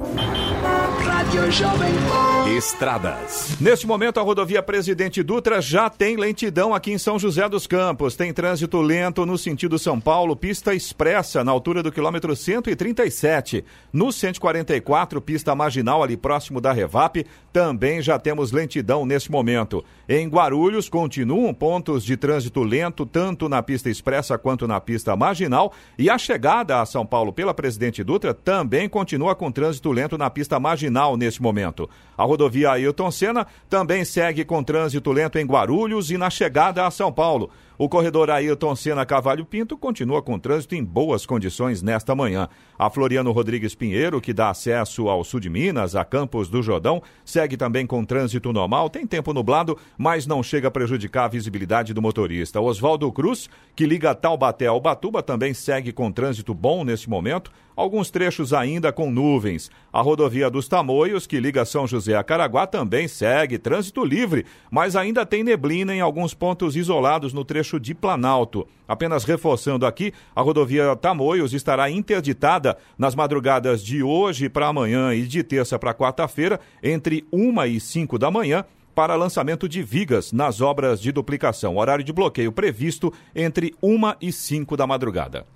Estradas. Neste momento, a rodovia Presidente Dutra já tem lentidão aqui em São José dos Campos. Tem trânsito lento no sentido São Paulo, pista expressa na altura do quilômetro 137. No 144, pista marginal ali próximo da Revap, também já temos lentidão neste momento. Em Guarulhos, continuam pontos de trânsito lento, tanto na pista expressa quanto na pista marginal. E a chegada a São Paulo pela Presidente Dutra também continua com trânsito lento na pista marginal neste momento. A rodovia Ailton Senna também segue com trânsito lento em Guarulhos e na chegada a São Paulo. O corredor Ailton Senna Cavalho Pinto continua com trânsito em boas condições nesta manhã. A Floriano Rodrigues Pinheiro, que dá acesso ao sul de Minas, a Campos do Jordão, segue também com trânsito normal. Tem tempo nublado, mas não chega a prejudicar a visibilidade do motorista. Oswaldo Cruz, que liga Taubaté ao Batuba, também segue com trânsito bom neste momento. Alguns trechos ainda com nuvens. A rodovia dos Tamoios, que liga São José a Caraguá, também segue trânsito livre, mas ainda tem neblina em alguns pontos isolados no trecho de Planalto. Apenas reforçando aqui, a rodovia Tamoios estará interditada nas madrugadas de hoje para amanhã e de terça para quarta-feira, entre 1 e 5 da manhã, para lançamento de vigas nas obras de duplicação. Horário de bloqueio previsto entre 1 e 5 da madrugada.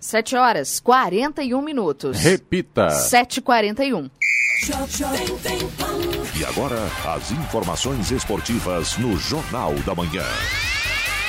7 horas 41 minutos. Repita. 7h41. E agora, as informações esportivas no Jornal da Manhã.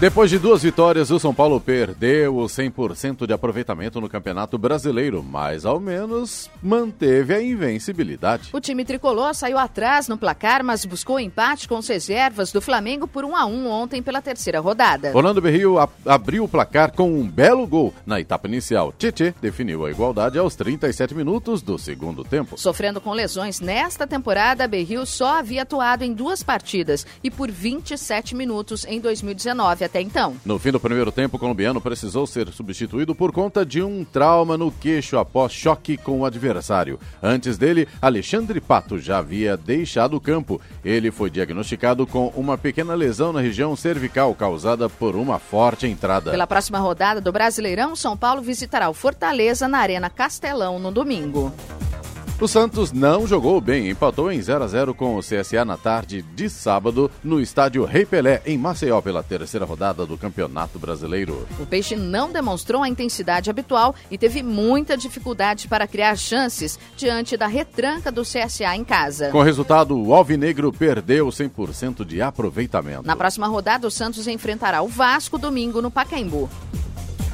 Depois de duas vitórias, o São Paulo perdeu o 100% de aproveitamento no Campeonato Brasileiro, mas ao menos manteve a invencibilidade. O time tricolor saiu atrás no placar, mas buscou empate com as reservas do Flamengo por 1 a 1 ontem pela terceira rodada. Rolando Berrio abriu o placar com um belo gol na etapa inicial. Tietê definiu a igualdade aos 37 minutos do segundo tempo. Sofrendo com lesões nesta temporada, Berrio só havia atuado em duas partidas e por 27 minutos em 2019 até então. No fim do primeiro tempo, o colombiano precisou ser substituído por conta de um trauma no queixo após choque com o adversário. Antes dele, Alexandre Pato já havia deixado o campo. Ele foi diagnosticado com uma pequena lesão na região cervical causada por uma forte entrada. Pela próxima rodada do Brasileirão, São Paulo visitará o Fortaleza na Arena Castelão no domingo. O Santos não jogou bem, empatou em 0 a 0 com o CSA na tarde de sábado no estádio Rei Pelé, em Maceió, pela terceira rodada do Campeonato Brasileiro. O Peixe não demonstrou a intensidade habitual e teve muita dificuldade para criar chances diante da retranca do CSA em casa. Com o resultado, o Alvinegro perdeu 100% de aproveitamento. Na próxima rodada, o Santos enfrentará o Vasco domingo no Pacaembu.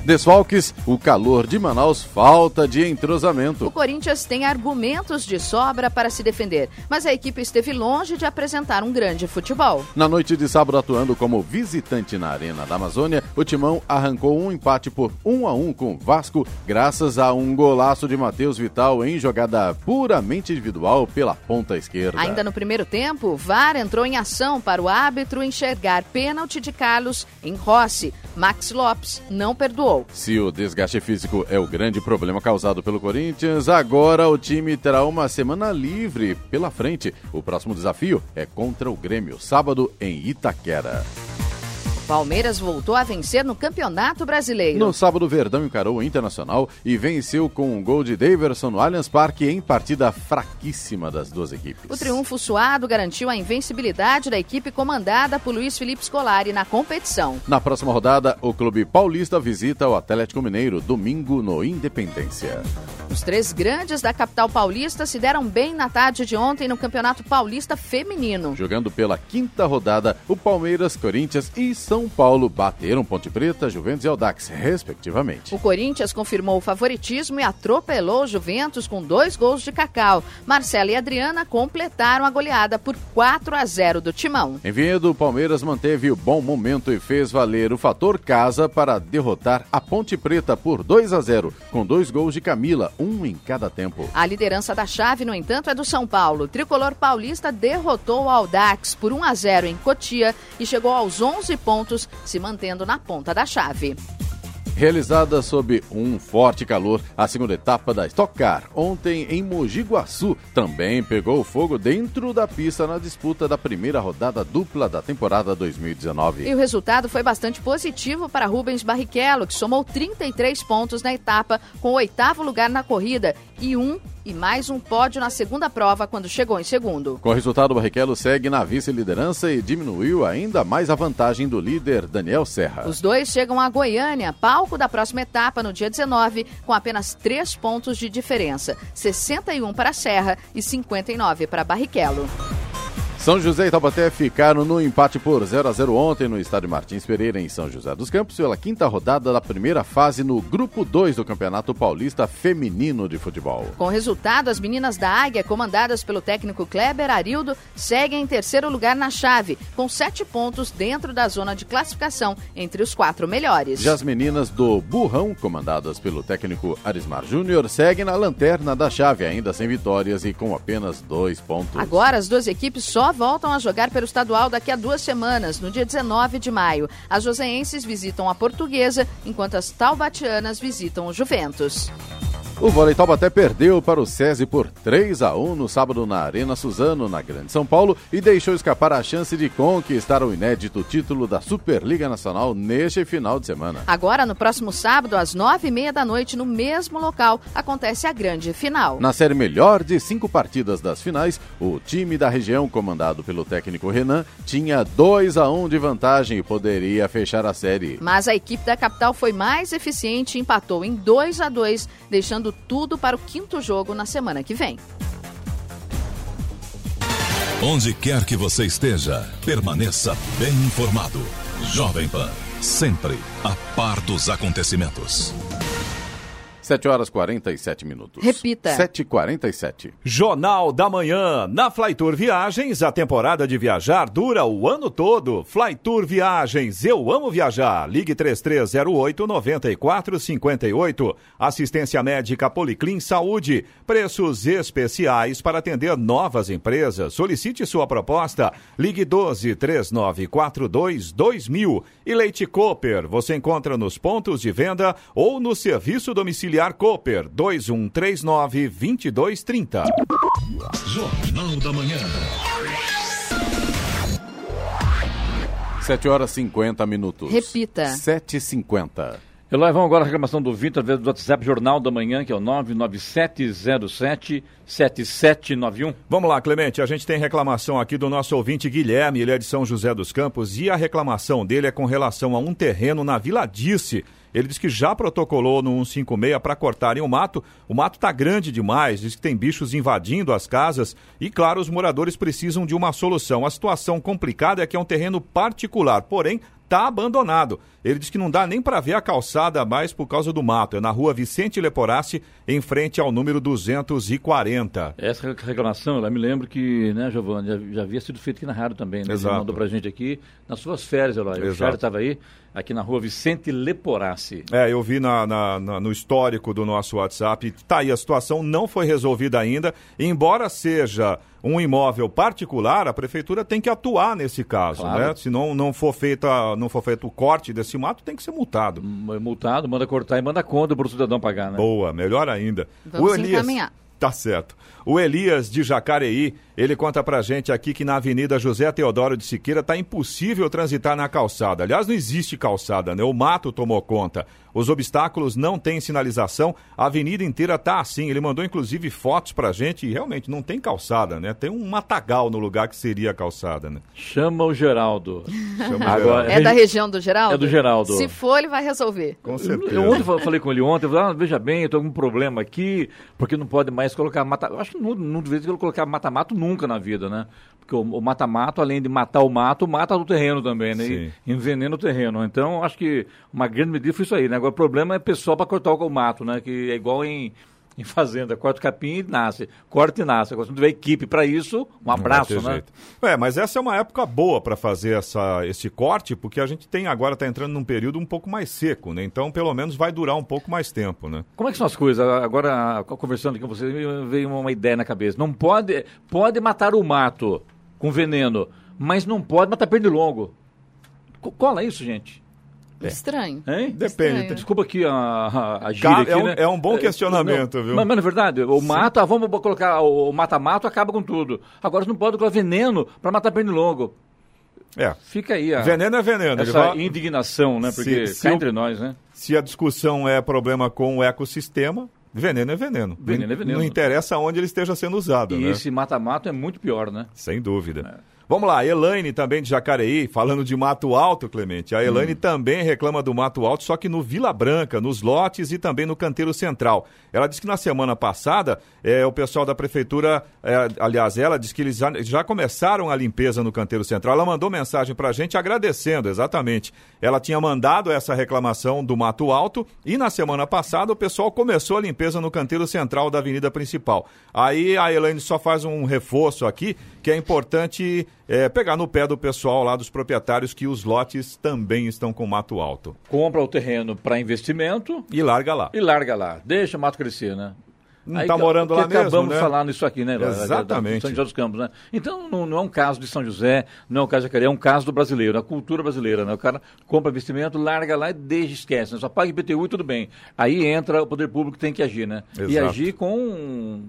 Desfalques, o calor de Manaus, falta de entrosamento. O Corinthians tem argumentos de sobra para se defender, mas a equipe esteve longe de apresentar um grande futebol. Na noite de sábado, atuando como visitante na Arena da Amazônia, o Timão arrancou um empate por 1 a 1 com o Vasco, graças a um golaço de Matheus Vital em jogada puramente individual pela ponta esquerda. Ainda no primeiro tempo, o VAR entrou em ação para o árbitro enxergar pênalti de Carlos em Rossi. Max Lopes não perdoou. Se o desgaste físico é o grande problema causado pelo Corinthians, agora o time terá uma semana livre pela frente. O próximo desafio é contra o Grêmio, sábado em Itaquera. Palmeiras voltou a vencer no Campeonato Brasileiro. No sábado, Verdão encarou o Internacional e venceu com um gol de Daverson no Allianz Parque em partida fraquíssima das duas equipes. O triunfo suado garantiu a invencibilidade da equipe comandada por Luiz Felipe Scolari na competição. Na próxima rodada, o clube paulista visita o Atlético Mineiro, domingo no Independência. Os três grandes da capital paulista se deram bem na tarde de ontem no Campeonato Paulista Feminino. Jogando pela quinta rodada, o Palmeiras, Corinthians e São são Paulo bateram Ponte Preta, Juventus e Audax, respectivamente. O Corinthians confirmou o favoritismo e atropelou o Juventus com dois gols de Cacau. Marcela e Adriana completaram a goleada por 4 a 0 do Timão. Em Vinhedo, o Palmeiras manteve o bom momento e fez valer o fator casa para derrotar a Ponte Preta por 2 a 0, com dois gols de Camila, um em cada tempo. A liderança da chave, no entanto, é do São Paulo. O tricolor paulista derrotou o Audax por 1 a 0 em Cotia e chegou aos 11 pontos pontos, se mantendo na ponta da chave. Realizada sob um forte calor, a segunda etapa da Stock Car, ontem em Mogi Guaçu, também pegou fogo dentro da pista na disputa da primeira rodada dupla da temporada 2019. E o resultado foi bastante positivo para Rubens Barrichello, que somou 33 pontos na etapa, com o oitavo lugar na corrida e um e mais um pódio na segunda prova quando chegou em segundo. Com o resultado, o Barrichello segue na vice-liderança e diminuiu ainda mais a vantagem do líder Daniel Serra. Os dois chegam a Goiânia, palco da próxima etapa no dia 19, com apenas três pontos de diferença: 61 para Serra e 59 para Barrichello. São José e Taubaté ficaram no empate por 0 a 0 ontem no estádio Martins Pereira, em São José dos Campos, pela quinta rodada da primeira fase no Grupo 2 do Campeonato Paulista Feminino de Futebol. Com o resultado, as meninas da Águia, comandadas pelo técnico Kleber Arildo, seguem em terceiro lugar na chave, com sete pontos dentro da zona de classificação entre os quatro melhores. Já as meninas do Burrão, comandadas pelo técnico Arismar Júnior, seguem na lanterna da chave, ainda sem vitórias e com apenas dois pontos. Agora, as duas equipes só voltam a jogar pelo estadual daqui a duas semanas, no dia 19 de maio. As joseenses visitam a Portuguesa, enquanto as taubatianas visitam o Juventus. O Vôlei Taubaté perdeu para o SESI por 3 a 1 no sábado na Arena Suzano, na Grande São Paulo, e deixou escapar a chance de conquistar o inédito título da Superliga Nacional neste final de semana. Agora, no próximo sábado, às nove e meia da noite, no mesmo local, acontece a grande final. Na série melhor de cinco partidas das finais, o time da região, comandado pelo técnico Renan, tinha 2 a 1 de vantagem e poderia fechar a série. Mas a equipe da capital foi mais eficiente e empatou em 2 a 2 deixando tudo para o quinto jogo na semana que vem. Onde quer que você esteja, permaneça bem informado. Jovem Pan, sempre a par dos acontecimentos. 7 horas 47 minutos. Repita. 7h47. Jornal da Manhã. Na Flytour Viagens, a temporada de viajar dura o ano todo. Flytour Viagens, eu amo viajar. Ligue 3308-9458. Assistência médica Policlin Saúde. Preços especiais para atender novas empresas. Solicite sua proposta. Ligue 12 3942 2000. E Leite Cooper, você encontra nos pontos de venda ou no serviço domiciliar Auxiliar Cooper 2139 2230. Jornal da Manhã. 7 horas 50 minutos. Repita. 7h50. Eloy, vamos agora a reclamação do Vitor, através do WhatsApp Jornal da Manhã, que é o 99707-7791. Vamos lá, Clemente, a gente tem reclamação aqui do nosso ouvinte Guilherme, ele é de São José dos Campos, e a reclamação dele é com relação a um terreno na Vila Dice, Ele diz que já protocolou no 156 para cortarem o mato. O mato está grande demais, diz que tem bichos invadindo as casas e, claro, os moradores precisam de uma solução. A situação complicada é que é um terreno particular, porém está abandonado. Ele diz que não dá nem para ver a calçada mais por causa do mato. É na rua Vicente Leporassi, em frente ao número 240. Essa reclamação, eu me lembro que, né, Giovanni, já, já havia sido feito aqui na rádio também. Né? Exato. Você mandou pra gente aqui nas suas férias, Eloy. O. Charles estava aí, aqui na rua Vicente Leporassi. É, eu vi na, na- na- no histórico do nosso WhatsApp. Tá aí, a situação não foi resolvida ainda. Embora seja um imóvel particular, a prefeitura tem que atuar nesse caso, Claro. né? Se não, não, for feita, não for feito o corte desse mato, tem que ser multado. Multado, manda cortar e manda conta para o cidadão pagar, né? Boa, melhor ainda. Vamos encaminhar. Tá certo. O Elias de Jacareí, ele conta pra gente aqui que na Avenida José Teodoro de Siqueira tá impossível transitar na calçada. Aliás, não existe calçada, né? O mato tomou conta. Os obstáculos não têm sinalização, a avenida inteira tá assim. Ele mandou inclusive fotos pra gente e realmente não tem calçada, né? Tem um matagal no lugar que seria a calçada, né? Chama o Geraldo. Chama o Agora, É da região do Geraldo? É do Geraldo. Se for, ele vai resolver. Com Eu ontem fa- falei com ele ontem, eu falei, ah, veja bem, eu tô com um problema aqui, porque não pode mais colocar mata. Eu acho que não, não deveria colocar mata-mato nunca na vida, né? Porque o, mata-mato, além de matar o mato, mata o terreno também, né? E envenena o terreno. Então, acho que uma grande medida foi isso aí, né? Agora, o problema é pessoal para cortar o mato, né? Que é igual em. Em fazenda, corta o capim e nasce. Corta e nasce. Agora, se não tiver equipe para isso, um abraço, né? jeito. É, mas essa é uma época boa para fazer essa, esse corte, porque a gente tem agora, está entrando num período um pouco mais seco, né? Então, pelo menos vai durar um pouco mais tempo, né? Como é que são as coisas? Agora, conversando com você, veio uma ideia na cabeça. Não pode, pode matar o mato com veneno, mas não pode matar pernilongo. Co- Cola isso, gente. Estranho. Hein? Depende. Estranho. Desculpa aqui a, a, a gíria Cara, aqui, é um- né? é um bom questionamento, não, viu? Mas, mas na verdade, o mato, ah, vamos colocar o mata-mato, acaba com tudo. Agora você não pode colocar veneno para matar pernilongo. É. Fica aí a, Veneno é veneno. essa vai- indignação, né? Porque Se- se cá o- entre nós, né? Se a discussão é problema com o ecossistema, veneno é veneno. Veneno não, é veneno. Não interessa onde ele esteja sendo usado, E né? esse mata-mato é muito pior, né? Sem dúvida. Vamos lá, Elaine também de Jacareí, falando de Mato Alto, Clemente. A Elaine Hum. também reclama do Mato Alto, só que no Vila Branca, nos lotes e também no canteiro central. Ela disse que na semana passada, eh, o pessoal da prefeitura, eh, aliás, ela disse que eles já, já começaram a limpeza no canteiro central. Ela mandou mensagem pra gente agradecendo, exatamente. Ela tinha mandado essa reclamação do Mato Alto e na semana passada o pessoal começou a limpeza no canteiro central da avenida principal. Aí a Elaine só faz um reforço aqui, que é importante é, pegar no pé do pessoal lá, dos proprietários, que os lotes também estão com mato alto. Compra o terreno para investimento E larga lá. e larga lá. Deixa o mato crescer, né? Não tá morando porque lá mesmo, acabamos né? falando isso aqui, né? Exatamente. São José dos Campos, né? Então não, não é um caso de São José, não é um caso de Jacareí, é um caso do brasileiro, da cultura brasileira, né? O cara compra investimento, larga lá e deixa, esquece, né? Só paga IPTU e tudo bem. Aí entra o poder público que tem que agir, né? E Exato. agir com,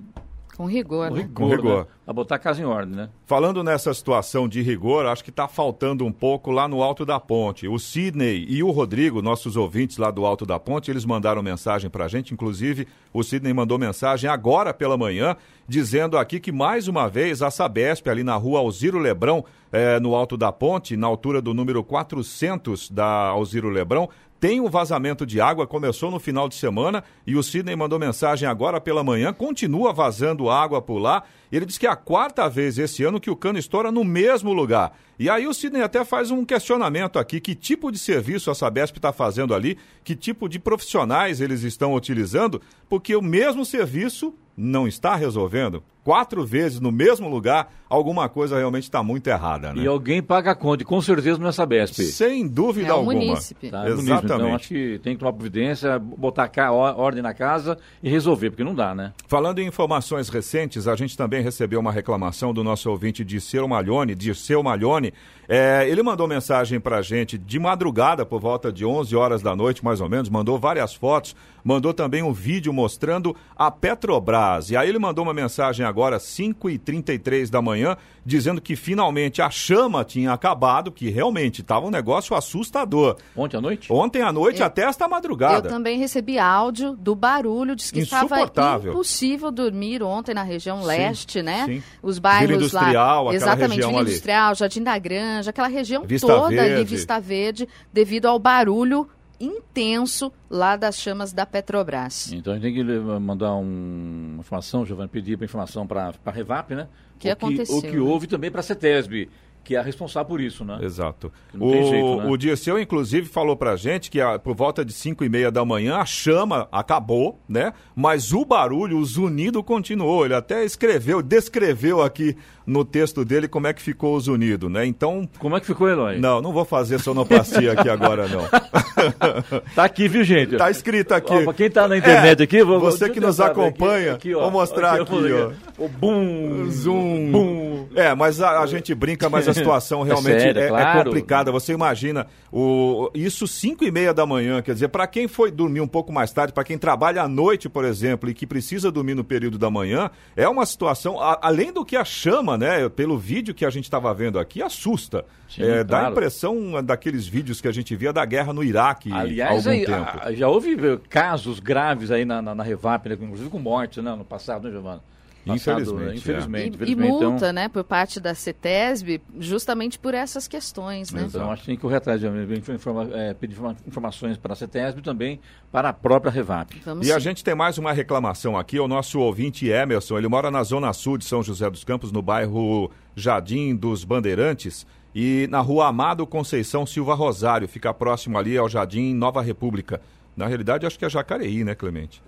Com rigor. com né? rigor, Com rigor. Né? Pra botar a casa em ordem, né? Falando nessa situação de rigor, acho que está faltando um pouco lá no Alto da Ponte. O Sidney e o Rodrigo, nossos ouvintes lá do Alto da Ponte, eles mandaram mensagem para a gente. Inclusive, o Sidney mandou mensagem agora pela manhã, dizendo aqui que mais uma vez a Sabesp, ali na rua Alziro Lebrão, eh, no Alto da Ponte, na altura do número 400 da Alziro Lebrão, tem um vazamento de água, começou no final de semana e o Sidney mandou mensagem agora pela manhã, continua vazando água por lá. Ele diz que é a quarta vez esse ano que o cano estoura no mesmo lugar. E aí o Sidney até faz um questionamento aqui, que tipo de serviço a Sabesp está fazendo ali, que tipo de profissionais eles estão utilizando, porque o mesmo serviço não está resolvendo. Quatro vezes no mesmo lugar, alguma coisa realmente está muito errada, né? E alguém paga a conta, com certeza não é Sabesp. Sem dúvida É o alguma. munícipe. Tá, é munícipe. Exatamente. Então acho que tem que tomar providência, botar ordem na casa e resolver, porque não dá, né? Falando em informações recentes, a gente também recebeu uma reclamação do nosso ouvinte Dirceu Malhone, Dirceu Malhone. É, ele mandou mensagem pra gente de madrugada, por volta de 11 horas da noite, mais ou menos, mandou várias fotos, mandou também um vídeo mostrando a Petrobras. E aí ele mandou uma mensagem agora, 5h33 da manhã, dizendo que finalmente a chama tinha acabado, que realmente estava um negócio assustador. Ontem à noite? Ontem à noite Eu- até esta Eu madrugada. também recebi áudio do barulho, diz que estava Insuportável. impossível dormir ontem na região leste, né? sim. Os bairros Vila Industrial, lá, aquela exatamente, região Vila ali. Industrial, Jardim da Granja, aquela região Vista toda ali, Verde. Vista Verde, devido ao barulho intenso lá das chamas da Petrobras. Então a gente tem que mandar um- uma informação, Giovanni, pedir para informação para a Revap, né? Que o aconteceu, o que né? houve também para a CETESB, que é a responsável por isso, né? Exato. Não tem o, jeito, né? o Dirceu, inclusive, falou pra gente que a- por volta de 5 e meia da manhã a chama acabou, né? Mas o barulho, o zunido continuou. Ele até escreveu, descreveu aqui no texto dele como é que ficou o zunido, né? Então. Como é que ficou, Eloy? Não, não vou fazer sonoplastia aqui agora, não. Tá aqui, viu, gente? Tá escrito aqui. Ó, pra quem tá na internet É, aqui, vou, você que nos ver aqui, acompanha, aqui, ó. vou mostrar aqui, eu ó. O bum, Zoom. bum. É, mas a, a gente brinca, mas a situação É realmente sério, é, é claro. complicada. Você imagina o, isso 5 e meia da manhã, quer dizer, para quem foi dormir um pouco mais tarde, para quem trabalha à noite, por exemplo, e que precisa dormir no período da manhã, é uma situação, a- além do que a chama, né, pelo vídeo que a gente estava vendo aqui, assusta. Sim, É, Dá a claro. impressão daqueles vídeos que a gente via da guerra no Iraque há Aliás, algum aí, tempo. a- já houve eh, casos graves aí na, na, na Revap, né, inclusive com mortes né, no passado, né, Giovana? Passado, Infelizmente, né, Infelizmente. E, e infelizmente, então- multa, né, por parte da CETESB, justamente por essas questões, né? Então, acho que tem que correr atrás, de informa- é, pedir informa- informações para a CETESB e também para a própria Revap. Vamos E a sim. gente tem mais uma reclamação aqui, o nosso ouvinte Emerson, ele mora na zona sul de São José dos Campos, no bairro Jardim dos Bandeirantes, e na rua Amado Conceição Silva Rosário, fica próximo ali ao Jardim Nova República. Na realidade, acho que é Jacareí, né, Clemente?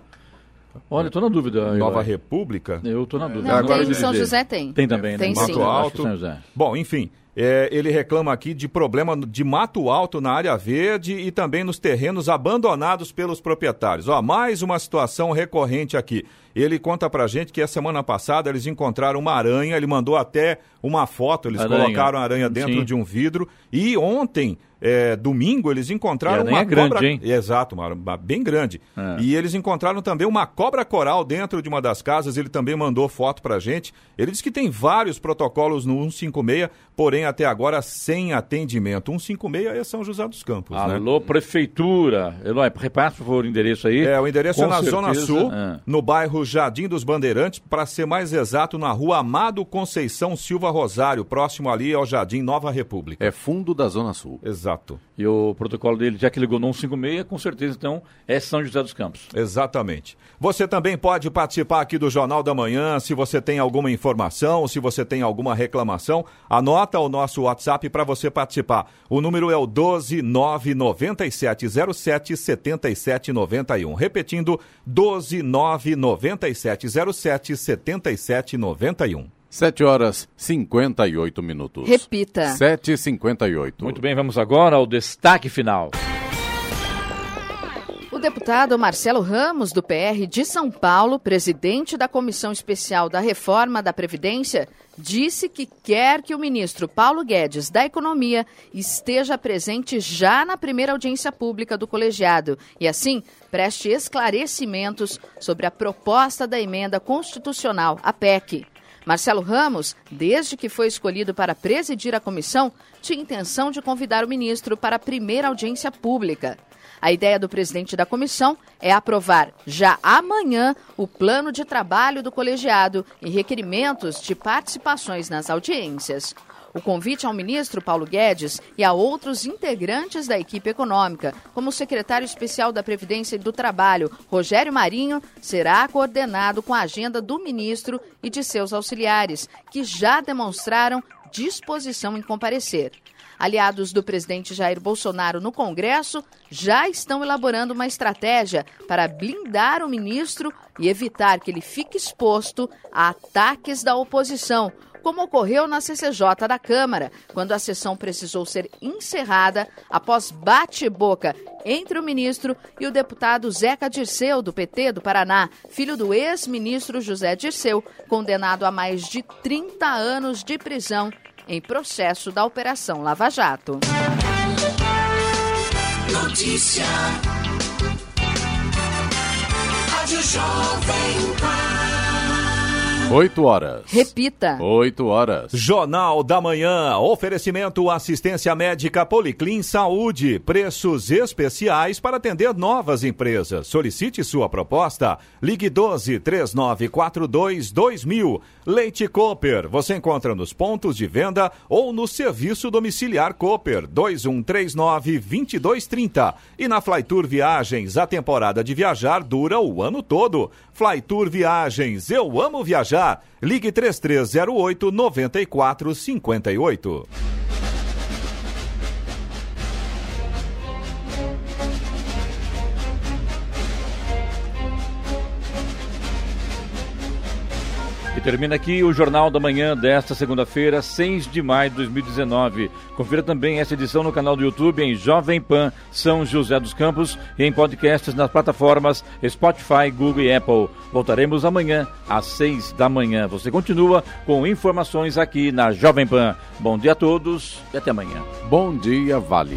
Olha, eu tô na dúvida. Nova. República? Eu tô na dúvida. Não, Agora tem, São. José tem. Tem também, né? Tem Mato sim. Alto. São José. Bom, enfim, é, ele reclama aqui de problema de mato alto na área verde e também nos terrenos abandonados pelos proprietários. Ó, mais uma situação recorrente aqui. Ele conta pra gente que a semana passada eles encontraram uma aranha, ele mandou até uma foto, eles Aranha. colocaram a aranha dentro Sim. de um vidro e ontem, é, domingo, eles encontraram uma é grande, cobra... hein? Exato, uma, uma bem grande. É. E eles encontraram também uma cobra coral dentro de uma das casas. Ele também mandou foto pra gente. Ele disse que tem vários protocolos no 156, porém até agora sem atendimento. 156 é São José dos Campos, né? Alô, Prefeitura. Eloy, repasse, por favor, o endereço aí. É, o endereço é Com na Zona certeza. Sul, É. no bairro Jardim dos Bandeirantes, para ser mais exato, na rua Amado Conceição Silva Rosário, próximo ali ao Jardim Nova República. É fundo da Zona Sul. Exato. E o protocolo dele, já que ligou no 156, com certeza, então, é São José dos Campos. Exatamente. Você também pode participar aqui do Jornal da Manhã, se você tem alguma informação, se você tem alguma reclamação, anota o nosso WhatsApp para você participar. O número é o 12997077791. Repetindo, 12997077791. 7 horas 58 minutos. Repita. 7h58. Muito bem, vamos agora ao destaque final. O deputado Marcelo Ramos, do PR de São Paulo, presidente da Comissão Especial da Reforma da Previdência, disse que quer que o ministro Paulo Guedes, da Economia, esteja presente já na primeira audiência pública do colegiado e, assim, preste esclarecimentos sobre a proposta da emenda constitucional, a PEC. Marcelo Ramos, desde que foi escolhido para presidir a comissão, tinha intenção de convidar o ministro para a primeira audiência pública. A ideia do presidente da comissão é aprovar já amanhã o plano de trabalho do colegiado e requerimentos de participações nas audiências. O convite ao ministro Paulo Guedes e a outros integrantes da equipe econômica, como o secretário especial da Previdência e do Trabalho, Rogério Marinho, será coordenado com a agenda do ministro e de seus auxiliares, que já demonstraram disposição em comparecer. Aliados do presidente Jair Bolsonaro no Congresso já estão elaborando uma estratégia para blindar o ministro e evitar que ele fique exposto a ataques da oposição, como ocorreu na CCJ da Câmara, quando a sessão precisou ser encerrada após bate-boca entre o ministro e o deputado Zeca Dirceu, do PT do Paraná, filho do ex-ministro José Dirceu, condenado a mais de 30 anos de prisão em processo da Operação Lava Jato. Notícia. Rádio Jovem Pan. 8 horas. Repita. 8 horas. Jornal da Manhã. Oferecimento assistência médica Policlin Saúde. Preços especiais para atender novas empresas. Solicite sua proposta. Ligue 12 3942 2000. Leite Cooper. Você encontra nos pontos de venda ou no serviço domiciliar Cooper 2139 2230. E na Flytour Viagens, a temporada de viajar dura o ano todo. Flytour Viagens. Eu amo viajar. Ligue 3308 9458. E termina aqui o Jornal da Manhã desta segunda-feira, 6 de maio de 2019. Confira também essa edição no canal do YouTube em Jovem Pan São José dos Campos e em podcasts nas plataformas Spotify, Google e Apple. Voltaremos amanhã às 6 da manhã. Você continua com informações aqui na Jovem Pan. Bom dia a todos e até amanhã. Bom dia, Vale.